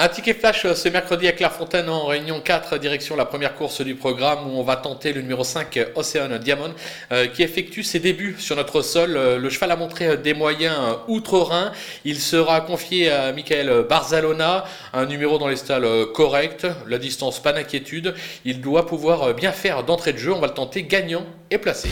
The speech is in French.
Un ticket flash euh, ce mercredi à Clairefontaine en réunion 4, direction la première course du programme où on va tenter le numéro 5 euh, Ocean Diamond euh, qui effectue ses débuts sur notre sol. Le cheval a montré des moyens outre-Rhin. Il sera confié à Michael Barzalona, un numéro dans les stalles correct, la distance pas d'inquiétude. Il doit pouvoir bien faire d'entrée de jeu. On va le tenter gagnant et placé.